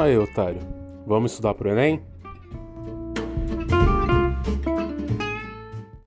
Aí, otário, vamos estudar pro Enem?